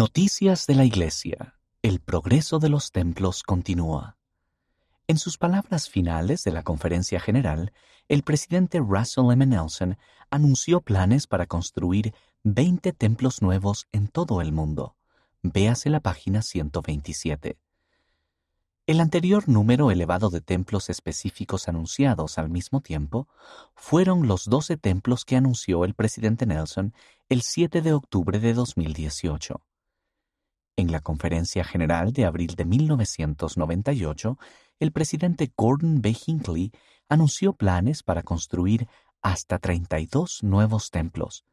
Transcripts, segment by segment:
Noticias de la Iglesia. El progreso de los templos continúa. En sus palabras finales de la conferencia general, el presidente Russell M. Nelson anunció planes para construir 20 templos nuevos en todo el mundo. Véase la página 127. El anterior número elevado de templos específicos anunciados al mismo tiempo fueron los 12 templos que anunció el presidente Nelson el 7 de octubre de 2018. En la Conferencia General de abril de 1998, el presidente Gordon B. Hinckley anunció planes para construir hasta 32 nuevos templos,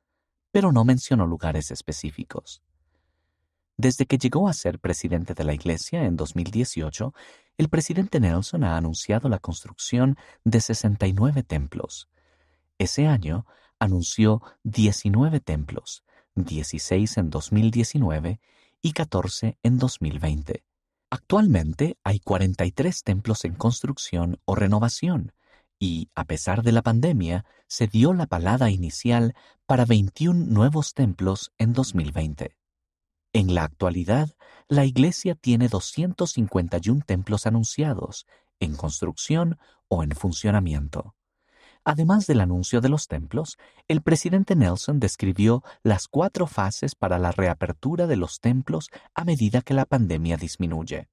pero no mencionó lugares específicos. Desde que llegó a ser presidente de la Iglesia en 2018, el presidente Nelson ha anunciado la construcción de 69 templos. Ese año anunció 19 templos, 16 en 2019 y 14 en 2020. Actualmente hay 43 templos en construcción o renovación y, a pesar de la pandemia, se dio la palada inicial para 21 nuevos templos en 2020. En la actualidad, la Iglesia tiene 251 templos anunciados, en construcción o en funcionamiento. Además del anuncio de los templos, el presidente Nelson describió las cuatro fases para la reapertura de los templos a medida que la pandemia disminuye.